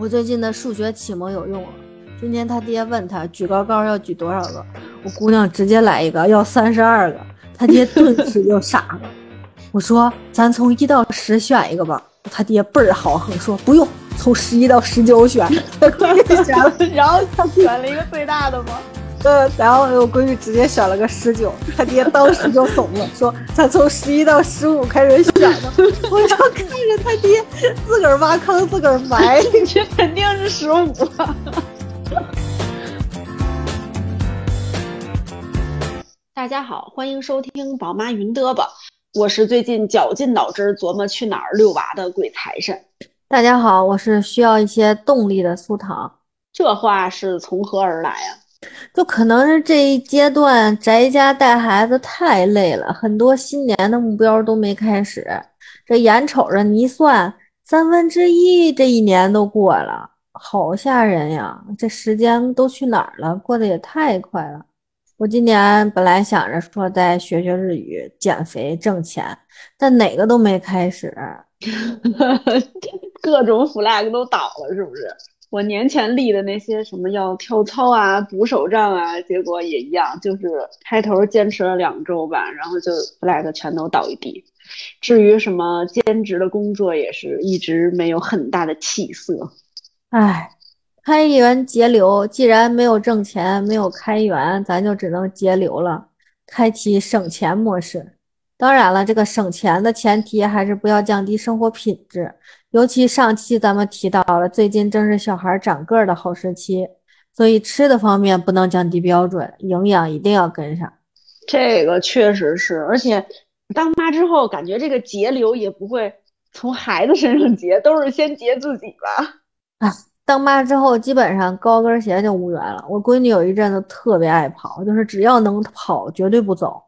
我最近的数学启蒙有用了。今天他爹问他举高高要举多少个，我姑娘直接来一个要三十二个，他爹顿时就傻了。我说咱从一到十选一个吧，他爹倍儿豪横说不用，从十一到十九选。选了，然后他选了一个最大的吗？呃，然后我闺女直接选了个十九，她爹当时就怂了，说咱从十一到十五开始选的。我就看着他爹自个儿挖坑自个儿埋，这肯定是十五。大家好，欢迎收听宝妈云嘚吧，我是最近绞尽脑汁琢磨去哪儿遛娃的鬼财神。大家好，我是需要一些动力的苏糖。这话是从何而来呀？就可能是这一阶段宅家带孩子太累了，很多新年的目标都没开始。这眼瞅着你一算，三分之一这一年都过了，好吓人呀！这时间都去哪儿了？过得也太快了。我今年本来想着说再学学日语、减肥、挣钱，但哪个都没开始，各种 flag 都倒了，是不是？我年前立的那些什么要跳操啊、补手账啊，结果也一样，就是开头坚持了两周吧，然后就 flag 全都倒一地。至于什么兼职的工作，也是一直没有很大的起色。唉，开源节流，既然没有挣钱，没有开源，咱就只能节流了，开启省钱模式。当然了，这个省钱的前提还是不要降低生活品质。尤其上期咱们提到了，最近正是小孩长个儿的好时期，所以吃的方面不能降低标准，营养一定要跟上。这个确实是，而且当妈之后，感觉这个节流也不会从孩子身上节，都是先节自己吧。啊，当妈之后，基本上高跟鞋就无缘了。我闺女有一阵子特别爱跑，就是只要能跑，绝对不走。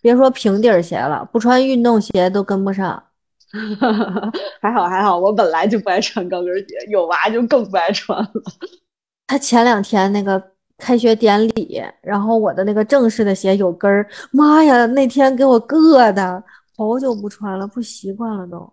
别说平底鞋了，不穿运动鞋都跟不上。还好还好，我本来就不爱穿高跟鞋，有娃就更不爱穿了。他前两天那个开学典礼，然后我的那个正式的鞋有跟儿，妈呀，那天给我硌的，好久不穿了，不习惯了都。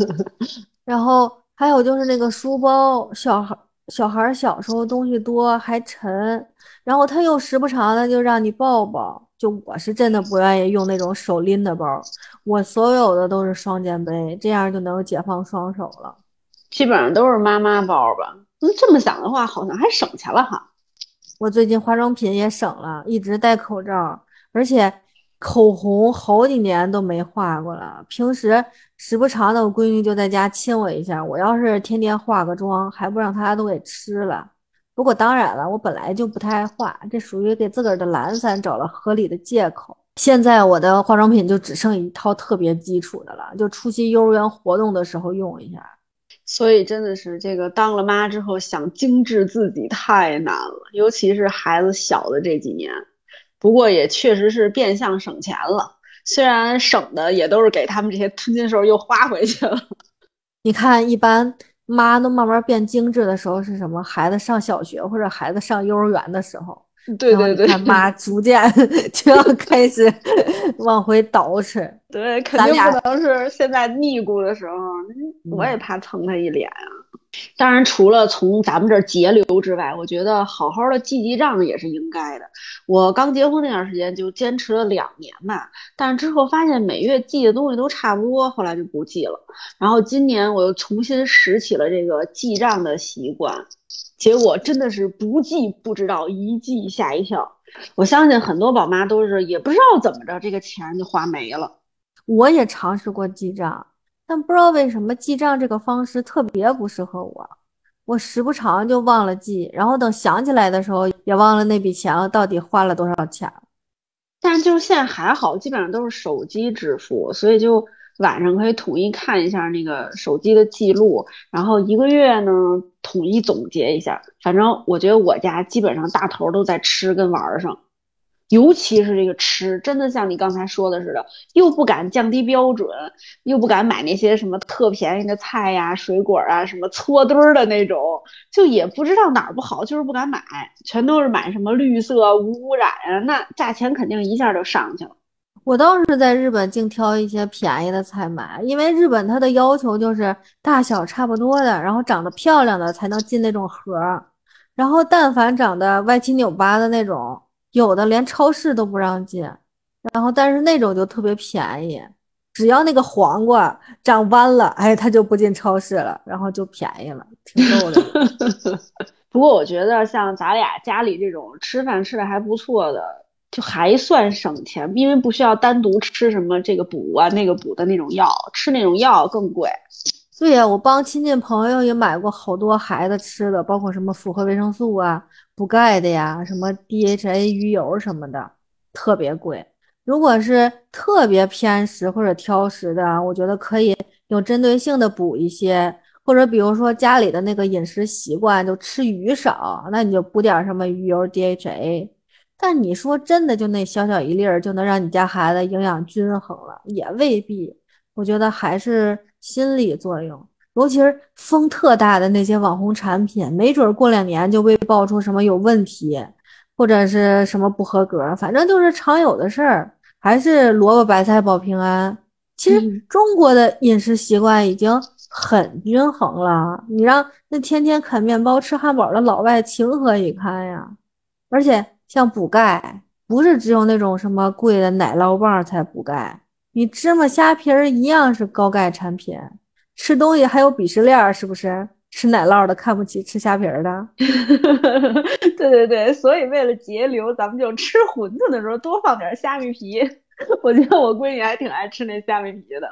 然后还有就是那个书包，小孩小孩小时候东西多还沉，然后他又时不常的就让你抱抱。就我是真的不愿意用那种手拎的包，我所有的都是双肩背，这样就能解放双手了。基本上都是妈妈包吧。嗯，这么想的话，好像还省钱了哈。我最近化妆品也省了，一直戴口罩，而且口红好几年都没画过了。平时时不常的，我闺女就在家亲我一下。我要是天天化个妆，还不让她都给吃了。不过当然了，我本来就不太爱画，这属于给自个儿的懒散找了合理的借口。现在我的化妆品就只剩一套特别基础的了，就出席幼儿园活动的时候用一下。所以真的是这个当了妈之后想精致自己太难了，尤其是孩子小的这几年。不过也确实是变相省钱了，虽然省的也都是给他们这些吞金兽又花回去了。你看，一般。妈都慢慢变精致的时候是什么？孩子上小学或者孩子上幼儿园的时候，对对对，妈 逐渐 就要开始往回倒饬。对，肯定不能是现在腻咕的时候，我也怕蹭他一脸啊。当然，除了从咱们这儿节流之外，我觉得好好的记记账也是应该的。我刚结婚那段时间就坚持了两年吧，但是之后发现每月记的东西都差不多，后来就不记了。然后今年我又重新拾起了这个记账的习惯，结果真的是不记不知道，一记吓一跳。我相信很多宝妈都是也不知道怎么着，这个钱就花没了。我也尝试过记账。但不知道为什么记账这个方式特别不适合我，我时不常就忘了记，然后等想起来的时候也忘了那笔钱到底花了多少钱。但就是现在还好，基本上都是手机支付，所以就晚上可以统一看一下那个手机的记录，然后一个月呢统一总结一下。反正我觉得我家基本上大头都在吃跟玩上。尤其是这个吃，真的像你刚才说的似的，又不敢降低标准，又不敢买那些什么特便宜的菜呀、水果啊，什么搓堆儿的那种，就也不知道哪儿不好，就是不敢买，全都是买什么绿色无污染啊，那价钱肯定一下就上去了。我倒是在日本净挑一些便宜的菜买，因为日本它的要求就是大小差不多的，然后长得漂亮的才能进那种盒儿，然后但凡长得歪七扭八的那种，有的连超市都不让进，然后但是那种就特别便宜，只要那个黄瓜长弯了，哎，它就不进超市了，然后就便宜了，挺逗的。不过我觉得像咱俩家里这种吃饭吃的还不错的。就还算省钱，因为不需要单独吃什么这个补啊那个补的那种药，吃那种药更贵。对呀，我帮亲戚朋友也买过好多孩子吃的，包括什么复合维生素啊、补钙的呀，什么 DHA 鱼油什么的，特别贵。如果是特别偏食或者挑食的，我觉得可以有针对性的补一些，或者比如说家里的那个饮食习惯就吃鱼少，那你就补点什么鱼油 DHA。但你说真的，就那小小一粒儿就能让你家孩子营养均衡了，也未必。我觉得还是心理作用，尤其是风特大的那些网红产品，没准过两年就被爆出什么有问题，或者是什么不合格，反正就是常有的事儿。还是萝卜白菜保平安。其实中国的饮食习惯已经很均衡了，你让那天天啃面包吃汉堡的老外情何以堪呀？而且。像补钙，不是只有那种什么贵的奶酪棒才补钙，你芝麻虾皮儿一样是高钙产品。吃东西还有鄙视链，是不是？吃奶酪的看不起吃虾皮儿的。对对对，所以为了节流，咱们就吃馄饨的时候多放点虾米皮。我觉得我闺女还挺爱吃那虾米皮的。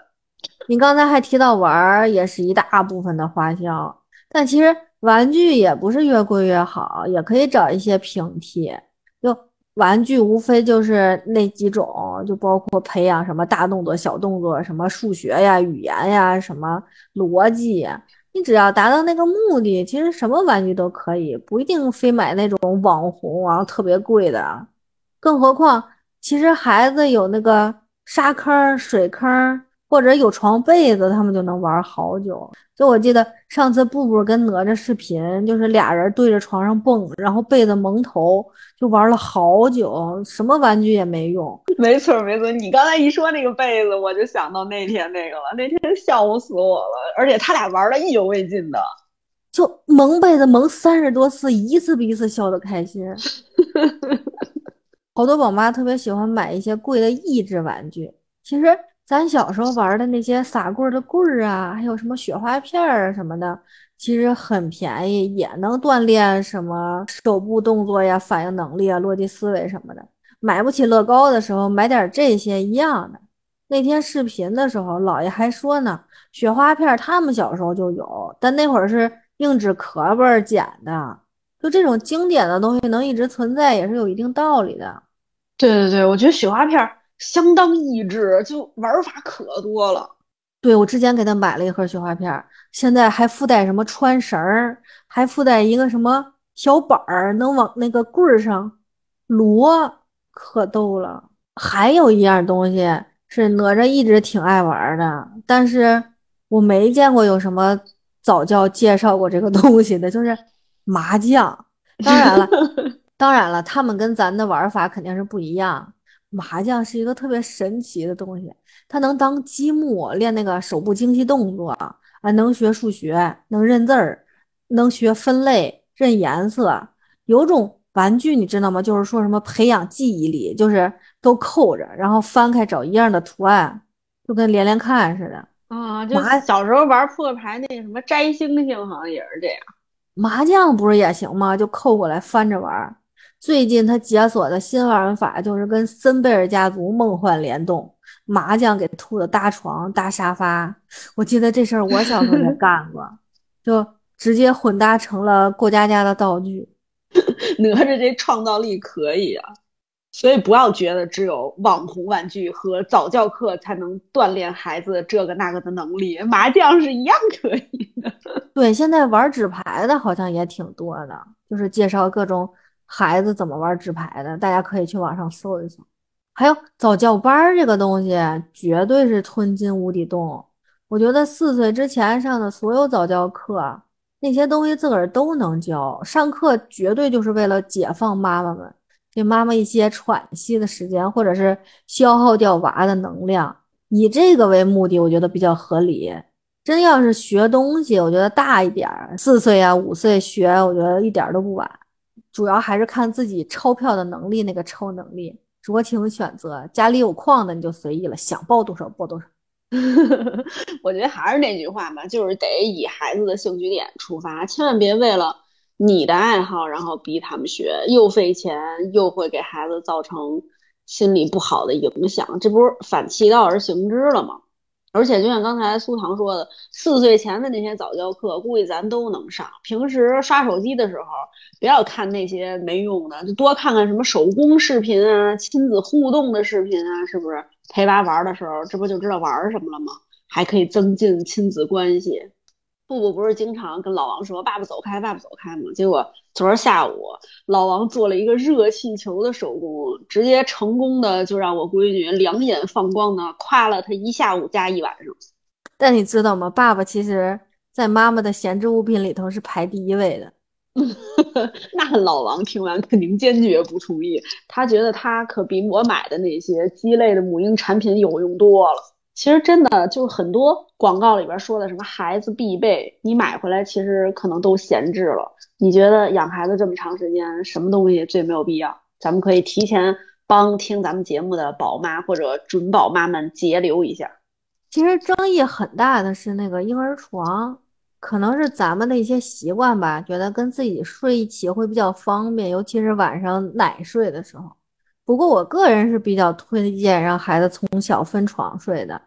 你刚才还提到玩儿，也是一大部分的花销，但其实玩具也不是越贵越好，也可以找一些平替。玩具无非就是那几种，就包括培养什么大动作、小动作，什么数学呀、语言呀、什么逻辑呀。你只要达到那个目的，其实什么玩具都可以，不一定非买那种网红啊特别贵的。更何况，其实孩子有那个沙坑、水坑。或者有床被子，他们就能玩好久。就我记得上次布布跟哪吒视频，就是俩人对着床上蹦，然后被子蒙头，就玩了好久，什么玩具也没用。没错没错，你刚才一说那个被子，我就想到那天那个了。那天笑死我了，而且他俩玩的意犹未尽的，就蒙被子蒙三十多次，一次比一次笑的开心。好多宝妈特别喜欢买一些贵的益智玩具，其实。咱小时候玩的那些撒棍的棍儿啊，还有什么雪花片儿什么的，其实很便宜，也能锻炼什么手部动作呀、反应能力啊、逻辑思维什么的。买不起乐高的时候，买点这些一样的。那天视频的时候，姥爷还说呢，雪花片他们小时候就有，但那会儿是硬纸壳本剪的。就这种经典的东西能一直存在，也是有一定道理的。对对对，我觉得雪花片儿。相当益智，就玩法可多了。对我之前给他买了一盒雪花片，现在还附带什么穿绳儿，还附带一个什么小板儿，能往那个棍儿上摞，可逗了。还有一样东西是哪吒一直挺爱玩的，但是我没见过有什么早教介绍过这个东西的，就是麻将。当然了，当然了，他们跟咱的玩法肯定是不一样。麻将是一个特别神奇的东西，它能当积木练那个手部精细动作啊，能学数学，能认字儿，能学分类、认颜色。有种玩具你知道吗？就是说什么培养记忆力，就是都扣着，然后翻开找一样的图案，就跟连连看似的啊。就小时候玩扑克牌那什么摘星星，好像也是这样。麻将不是也行吗？就扣过来翻着玩。最近他解锁的新玩法就是跟森贝尔家族梦幻联动，麻将给兔子搭床、搭沙发。我记得这事儿我小时候也 干过，就直接混搭成了过家家的道具。哪吒这创造力可以啊！所以不要觉得只有网红玩具和早教课才能锻炼孩子这个那个的能力，麻将是一样可以的。对，现在玩纸牌的好像也挺多的，就是介绍各种。孩子怎么玩纸牌的？大家可以去网上搜一搜。还有早教班这个东西，绝对是吞金无底洞。我觉得四岁之前上的所有早教课，那些东西自个儿都能教。上课绝对就是为了解放妈妈们，给妈妈一些喘息的时间，或者是消耗掉娃的能量，以这个为目的，我觉得比较合理。真要是学东西，我觉得大一点，四岁啊五岁学，我觉得一点都不晚。主要还是看自己钞票的能力，那个抽能力，酌情选择。家里有矿的你就随意了，想报多少报多少。我觉得还是那句话吧，就是得以孩子的兴趣点出发，千万别为了你的爱好然后逼他们学，又费钱又会给孩子造成心理不好的影响，这不是反其道而行之了吗？而且就像刚才苏糖说的，四岁前的那些早教课，估计咱都能上。平时刷手机的时候，不要看那些没用的，就多看看什么手工视频啊、亲子互动的视频啊，是不是？陪娃玩的时候，这不就知道玩什么了吗？还可以增进亲子关系。布布不是经常跟老王说“爸爸走开，爸爸走开”吗？结果昨儿下午，老王做了一个热气球的手工，直接成功的就让我闺女两眼放光的夸了他一下午加一晚上。但你知道吗？爸爸其实在妈妈的闲置物品里头是排第一位的。那老王听完肯定坚决不同意，他觉得他可比我买的那些鸡肋的母婴产品有用多了。其实真的就很多广告里边说的什么孩子必备，你买回来其实可能都闲置了。你觉得养孩子这么长时间，什么东西最没有必要？咱们可以提前帮听咱们节目的宝妈或者准宝妈们节流一下。其实争议很大的是那个婴儿床，可能是咱们的一些习惯吧，觉得跟自己睡一起会比较方便，尤其是晚上奶睡的时候。不过我个人是比较推荐让孩子从小分床睡的。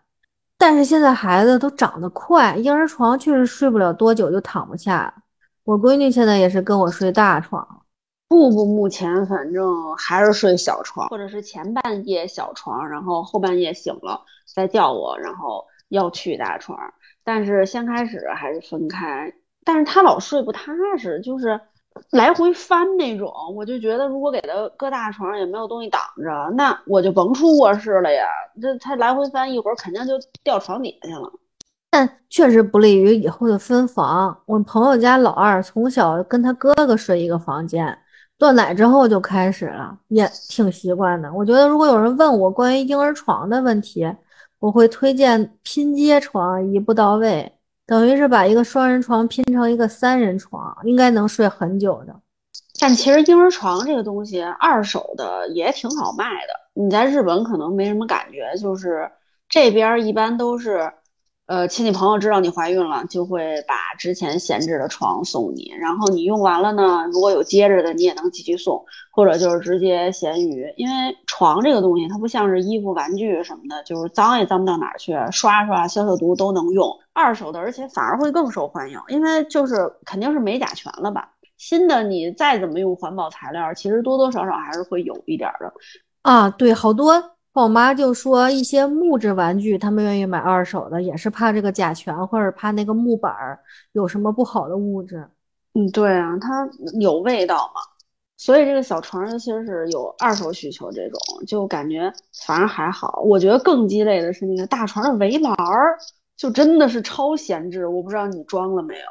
但是现在孩子都长得快，婴儿床确实睡不了多久就躺不下。我闺女现在也是跟我睡大床，布布目前反正还是睡小床，或者是前半夜小床，然后后半夜醒了再叫我，然后要去大床。但是先开始还是分开，但是他老睡不踏实，就是。来回翻那种，我就觉得如果给他搁大床上也没有东西挡着，那我就甭出卧室了呀。这他来回翻一会儿，肯定就掉床底下去了。但确实不利于以后的分房。我朋友家老二从小跟他哥哥睡一个房间，断奶之后就开始了，也挺习惯的。我觉得如果有人问我关于婴儿床的问题，我会推荐拼接床，一步到位。等于是把一个双人床拼成一个三人床，应该能睡很久的。但其实婴儿床这个东西，二手的也挺好卖的。你在日本可能没什么感觉，就是这边一般都是。呃，亲戚朋友知道你怀孕了，就会把之前闲置的床送你，然后你用完了呢，如果有接着的，你也能继续送，或者就是直接闲鱼。因为床这个东西，它不像是衣服、玩具什么的，就是脏也脏不到哪儿去，刷刷、消消毒都能用。二手的，而且反而会更受欢迎，因为就是肯定是没甲醛了吧？新的你再怎么用环保材料，其实多多少少还是会有一点的。啊，对，好多。我妈就说一些木质玩具，他们愿意买二手的，也是怕这个甲醛，或者怕那个木板儿有什么不好的物质。嗯，对啊，它有味道嘛。所以这个小床，尤其是有二手需求这种，就感觉反而还好。我觉得更鸡肋的是那个大床的围栏儿，就真的是超闲置。我不知道你装了没有？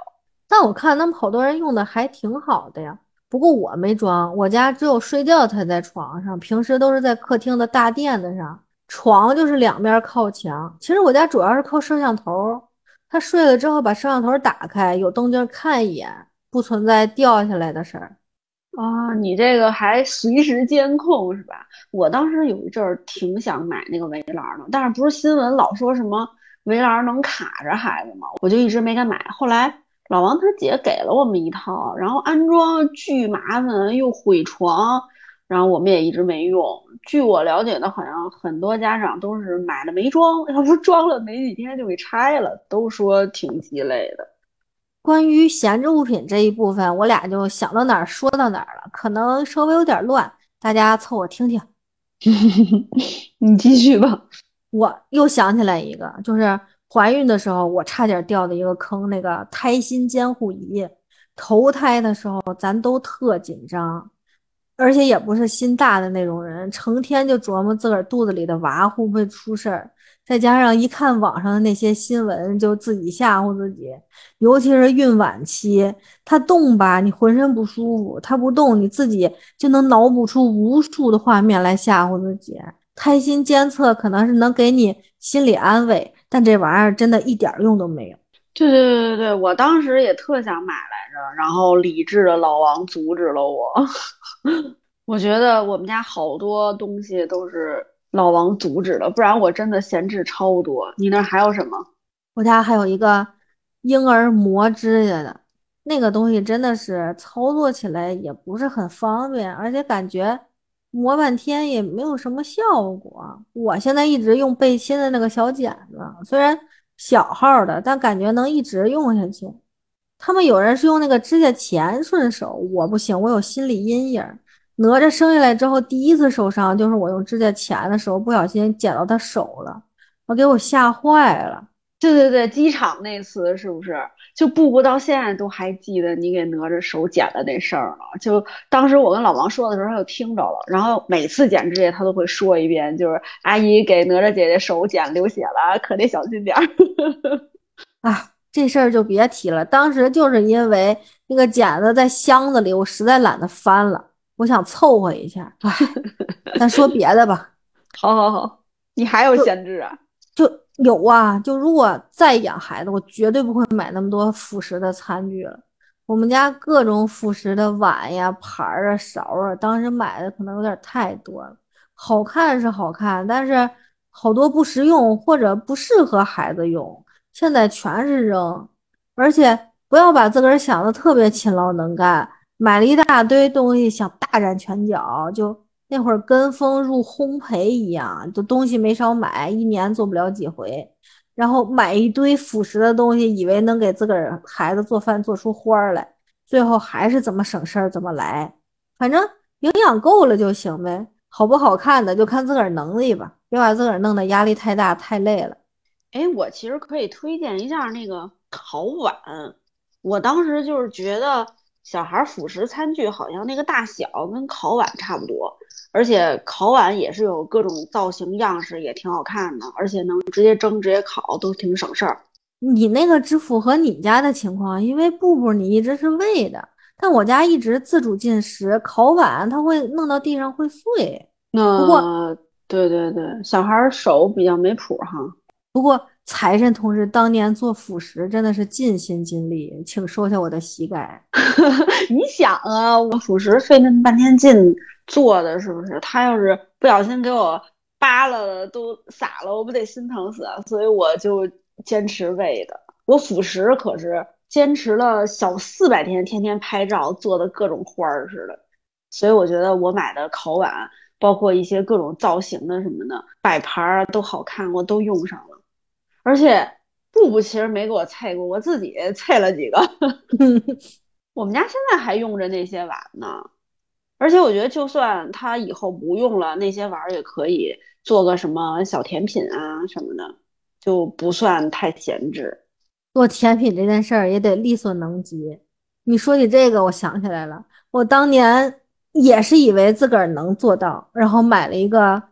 但我看他们好多人用的还挺好的呀。不过我没装，我家只有睡觉才在床上，平时都是在客厅的大垫子上，床就是两边靠墙。其实我家主要是靠摄像头，他睡了之后把摄像头打开，有动静看一眼，不存在掉下来的事儿。啊，你这个还随时监控是吧？我当时有一阵儿挺想买那个围栏的，但是不是新闻老说什么围栏能卡着孩子吗？我就一直没敢买。后来。老王他姐给了我们一套，然后安装巨麻烦，又毁床，然后我们也一直没用。据我了解的，好像很多家长都是买了没装，要不装了没几天就给拆了，都说挺鸡肋的。关于闲置物品这一部分，我俩就想到哪儿说到哪儿了，可能稍微有点乱，大家凑合听听。你继续吧。我又想起来一个，就是。怀孕的时候，我差点掉的一个坑，那个胎心监护仪。头胎的时候，咱都特紧张，而且也不是心大的那种人，成天就琢磨自个儿肚子里的娃会不会出事儿。再加上一看网上的那些新闻，就自己吓唬自己。尤其是孕晚期，他动吧，你浑身不舒服；他不动，你自己就能脑补出无数的画面来吓唬自己。胎心监测可能是能给你心理安慰，但这玩意儿真的一点用都没有。对对对对对，我当时也特想买来着，然后理智的老王阻止了我。我觉得我们家好多东西都是老王阻止的，不然我真的闲置超多。你那还有什么？我家还有一个婴儿磨指甲的那个东西，真的是操作起来也不是很方便，而且感觉磨半天也没有什么效果。我现在一直用贝亲的那个小剪子，虽然小号的，但感觉能一直用下去。他们有人是用那个指甲钳顺手，我不行，我有心理阴影。哪吒生下来之后，第一次受伤就是我用指甲钳的时候不小心剪到他手了，我给我吓坏了。对对对，机场那次是不是？就布布到现在都还记得你给哪吒手剪的那事儿呢？就当时我跟老王说的时候，他就听着了。然后每次剪指甲，他都会说一遍，就是阿姨给哪吒姐姐手剪流血了，可得小心点儿。啊，这事儿就别提了。当时就是因为那个剪子在箱子里，我实在懒得翻了。我想凑合一下，哎，咱说别的吧。好，好，好，你还有闲置啊？就有啊，就如果再养孩子，我绝对不会买那么多辅食的餐具了。我们家各种辅食的碗呀、盘儿啊、勺啊，当时买的可能有点太多了。好看是好看，但是好多不实用或者不适合孩子用，现在全是扔。而且不要把自个儿想的特别勤劳能干。买了一大堆东西，想大展拳脚，就那会儿跟风入烘焙一样，就东西没少买，一年做不了几回。然后买一堆辅食的东西，以为能给自个儿孩子做饭做出花儿来，最后还是怎么省事儿怎么来。反正营养够了就行呗，好不好看的就看自个儿能力吧，别把自个儿弄得压力太大太累了。哎，我其实可以推荐一下那个烤碗，我当时就是觉得。小孩辅食餐具好像那个大小跟烤碗差不多，而且烤碗也是有各种造型样式，也挺好看的，而且能直接蒸、直接烤，都挺省事儿。你那个只符合你家的情况，因为布布你一直是喂的，但我家一直自主进食，烤碗它会弄到地上会碎。那不过，对对对，小孩手比较没谱哈。不过。财神同志当年做辅食真的是尽心尽力，请收下我的膝盖。你想啊，我辅食费那么半天劲做的，是不是？他要是不小心给我扒了都洒了，我不得心疼死啊！所以我就坚持喂的。我辅食可是坚持了小四百天，天天拍照，做的各种花儿似的。所以我觉得我买的烤碗，包括一些各种造型的什么的摆盘儿都好看，我都用上了。而且布布其实没给我菜过，我自己菜了几个。我们家现在还用着那些碗呢。而且我觉得，就算他以后不用了，那些玩儿也可以做个什么小甜品啊什么的，就不算太闲置。做甜品这件事儿也得力所能及。你说起这个，我想起来了，我当年也是以为自个儿能做到，然后买了一个。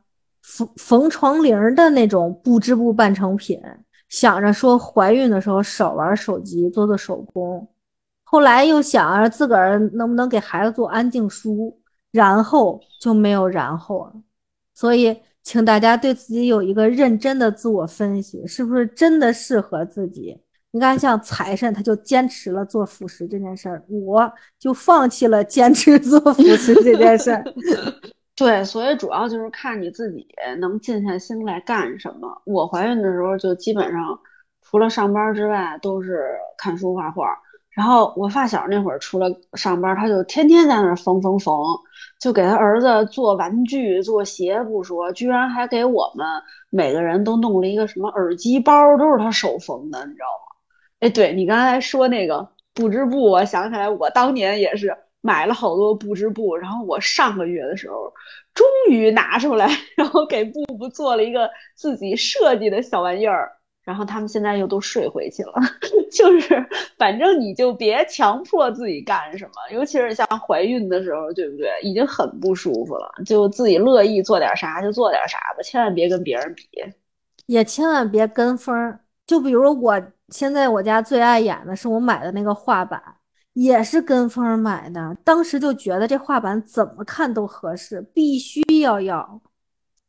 缝缝床铃的那种布织布半成品，想着说怀孕的时候少玩手机，做做手工。后来又想着自个儿能不能给孩子做安静书，然后就没有然后了。所以，请大家对自己有一个认真的自我分析，是不是真的适合自己？你看，像财神，他就坚持了做辅食这件事儿，我就放弃了坚持做辅食这件事儿。对，所以主要就是看你自己能静下心来干什么。我怀孕的时候就基本上除了上班之外都是看书画画。然后我发小那会儿除了上班，他就天天在那儿缝缝缝，就给他儿子做玩具、做鞋不说，居然还给我们每个人都弄了一个什么耳机包，都是他手缝的，你知道吗？哎，对你刚才说那个布织布，我想起来，我当年也是。买了好多布织布，然后我上个月的时候终于拿出来，然后给布布做了一个自己设计的小玩意儿，然后他们现在又都睡回去了。就是反正你就别强迫自己干什么，尤其是像怀孕的时候，对不对？已经很不舒服了，就自己乐意做点啥就做点啥吧，千万别跟别人比。也千万别跟风。就比如我现在我家最爱演的是我买的那个画板，也是跟风买的。当时就觉得这画板怎么看都合适，必须要要。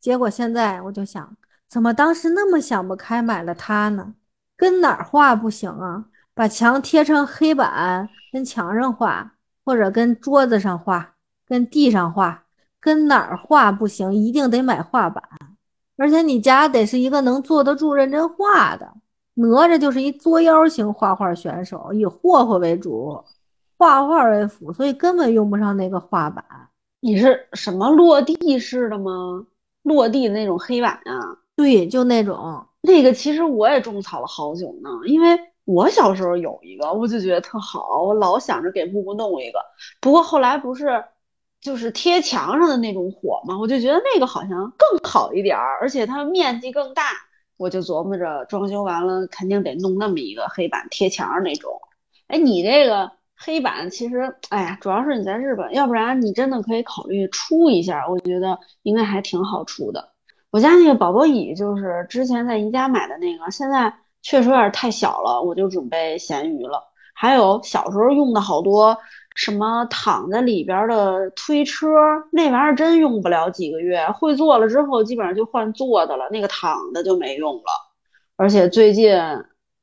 结果现在我就想，怎么当时那么想不开买了它呢？跟哪儿画不行啊？把墙贴成黑板，跟墙上画，或者跟桌子上画，跟地上画，跟哪儿画不行？一定得买画板，而且你家得是一个能坐得住、认真画的。哪吒就是一作妖型画画选手，以霍霍为主，画画为辅，所以根本用不上那个画板。你是什么落地式的吗？落地的那种黑板啊？对，就那种。那个其实我也种草了好久呢，因为我小时候有一个，我就觉得特好，我老想着给布布弄一个。不过后来不是就是贴墙上的那种火嘛？我就觉得那个好像更好一点儿，而且它面积更大。我就琢磨着装修完了肯定得弄那么一个黑板贴墙上那种。哎，你这个黑板其实，哎呀，主要是你在日本，要不然你真的可以考虑出一下，我觉得应该还挺好出的。我家那个宝宝椅就是之前在宜家买的那个，现在确实有点太小了，我就准备闲鱼了。还有小时候用的好多什么躺在里边的推车，那玩意儿真用不了几个月，会坐了之后基本上就换坐的了，那个躺的就没用了。而且最近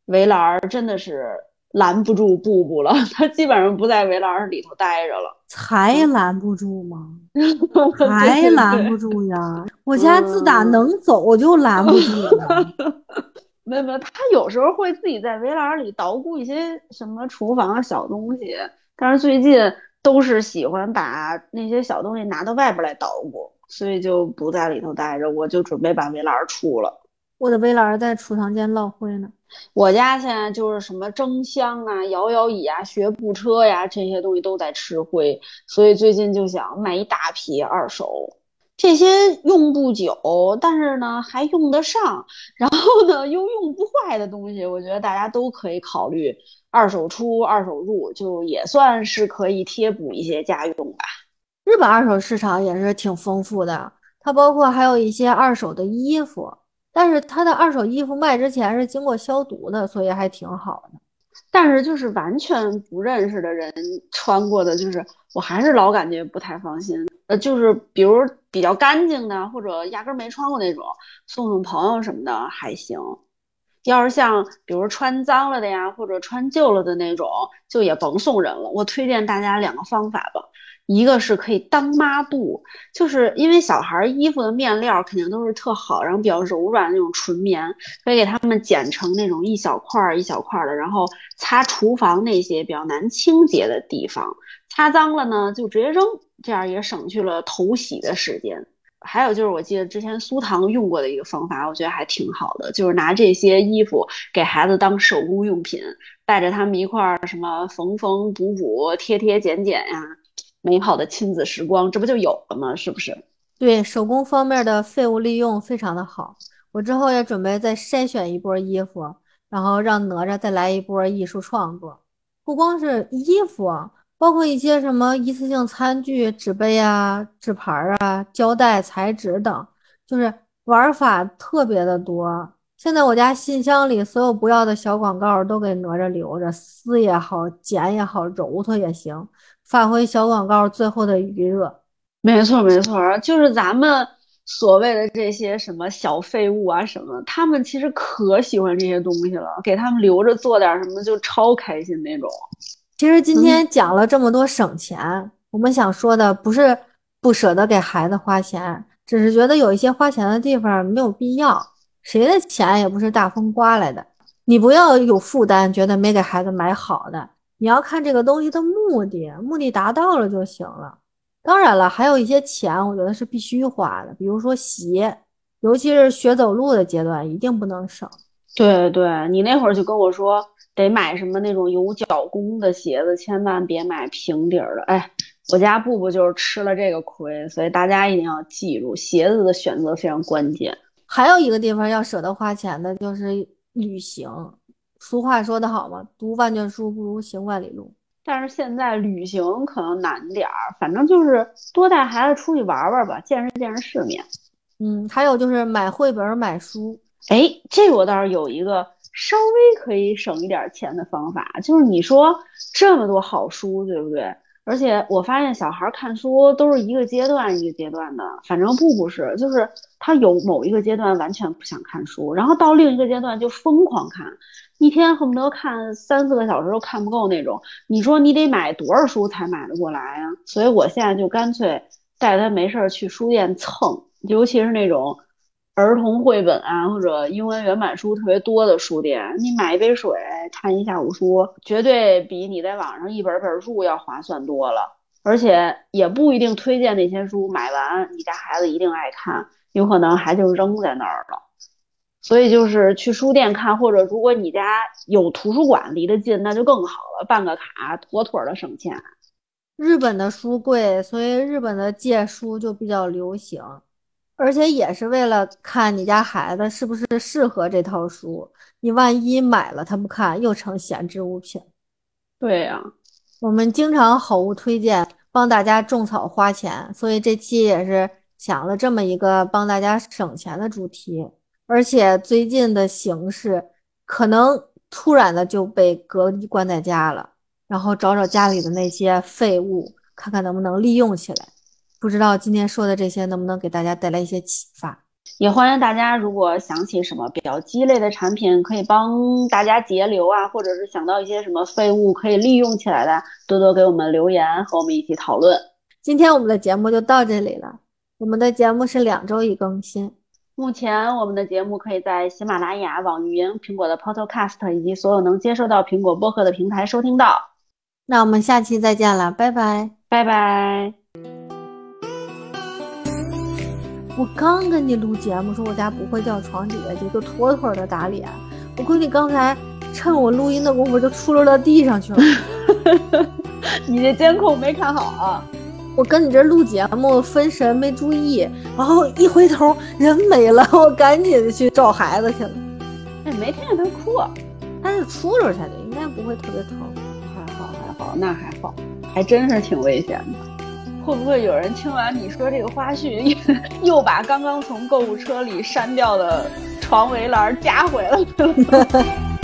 围栏真的是拦不住布布了，他基本上不在围栏里头待着了。才拦不住吗？还拦不住呀！我家自打能走就拦不住了。没有没有，他有时候会自己在围栏里捣鼓一些什么厨房小东西，但是最近都是喜欢把那些小东西拿到外边来捣鼓，所以就不在里头待着。我就准备把围栏出了。我的围栏在储藏间落灰呢。我家现在就是什么蒸箱啊、摇摇椅啊、学步车呀，这些东西都在吃灰，所以最近就想买一大批二手。这些用不久，但是呢还用得上，然后呢又用不坏的东西，我觉得大家都可以考虑二手出、二手入，就也算是可以贴补一些家用吧。日本二手市场也是挺丰富的，它包括还有一些二手的衣服。但是他的二手衣服卖之前是经过消毒的，所以还挺好的。但是就是完全不认识的人穿过的，就是我还是老感觉不太放心。呃，就是比如比较干净的，或者压根没穿过那种，送送朋友什么的还行。要是像比如穿脏了的呀，或者穿旧了的那种，就也甭送人了。我推荐大家两个方法吧。一个是可以当抹布，就是因为小孩衣服的面料肯定都是特好，然后比较柔软的那种纯棉，可以给他们剪成那种一小块儿一小块儿的，然后擦厨房那些比较难清洁的地方，擦脏了呢就直接扔，这样也省去了头洗的时间。还有就是我记得之前苏糖用过的一个方法，我觉得还挺好的，就是拿这些衣服给孩子当手工用品，带着他们一块儿什么缝缝补补、贴贴剪剪呀。美好的亲子时光，这不就有了吗？是不是？对手工方面的废物利用非常的好。我之后也准备再筛选一波衣服，然后让哪吒再来一波艺术创作。不光是衣服，包括一些什么一次性餐具、纸杯啊、纸盘啊、胶带、彩纸等，就是玩法特别的多。现在我家信箱里所有不要的小广告都给哪吒留着，撕也好，剪也好，揉它也行。发挥小广告最后的余热，没错没错，就是咱们所谓的这些什么小废物啊什么，他们其实可喜欢这些东西了，给他们留着做点什么就超开心那种。其实今天讲了这么多省钱，我们想说的不是不舍得给孩子花钱，只是觉得有一些花钱的地方没有必要。谁的钱也不是大风刮来的，你不要有负担，觉得没给孩子买好的。你要看这个东西的目的，目的达到了就行了。当然了，还有一些钱，我觉得是必须花的，比如说鞋，尤其是学走路的阶段，一定不能省。对对，你那会儿就跟我说得买什么那种有脚弓的鞋子，千万别买平底儿的。哎，我家布布就是吃了这个亏，所以大家一定要记住，鞋子的选择非常关键。还有一个地方要舍得花钱的，就是旅行。俗话说得好嘛，读万卷书不如行万里路。但是现在旅行可能难点儿，反正就是多带孩子出去玩玩吧，见识见识世面。嗯，还有就是买绘本、买书，哎，这我倒是有一个稍微可以省一点钱的方法，就是你说这么多好书，对不对？而且我发现小孩看书都是一个阶段一个阶段的，反正布布是，就是他有某一个阶段完全不想看书，然后到另一个阶段就疯狂看，一天恨不得看三四个小时都看不够那种。你说你得买多少书才买得过来啊？所以我现在就干脆带他没事儿去书店蹭，尤其是那种。儿童绘本啊，或者英文原版书特别多的书店，你买一杯水看一下午书，绝对比你在网上一本本入要划算多了。而且也不一定推荐那些书买完你家孩子一定爱看，有可能还就扔在那儿了。所以就是去书店看，或者如果你家有图书馆离得近，那就更好了，办个卡妥妥的省钱。日本的书贵，所以日本的借书就比较流行。而且也是为了看你家孩子是不是适合这套书，你万一买了他不看，又成闲置物品。对呀，我们经常好物推荐，帮大家种草花钱，所以这期也是想了这么一个帮大家省钱的主题。而且最近的形势，可能突然的就被隔离关在家了，然后找找家里的那些废物，看看能不能利用起来。不知道今天说的这些能不能给大家带来一些启发？也欢迎大家，如果想起什么比较鸡肋的产品，可以帮大家节流啊，或者是想到一些什么废物可以利用起来的，多多给我们留言，和我们一起讨论。今天我们的节目就到这里了。我们的节目是两周一更新。目前我们的节目可以在喜马拉雅、网易云、苹果的 Podcast 以及所有能接收到苹果播客的平台收听到。那我们下期再见了，拜拜，拜拜。我刚跟你录节目，说我家不会掉床底下去，就妥妥的打脸。我闺女刚才趁我录音的功夫就出溜到地上去了。你这监控没看好啊！我跟你这录节目分神没注意，然后一回头人没了，我赶紧去找孩子去了。哎，没听见他哭，他是出溜下去，应该不会特别疼。还好还好，那还好，还真是挺危险的。会不会有人听完你说这个花絮，又把刚刚从购物车里删掉的床围栏加回来了？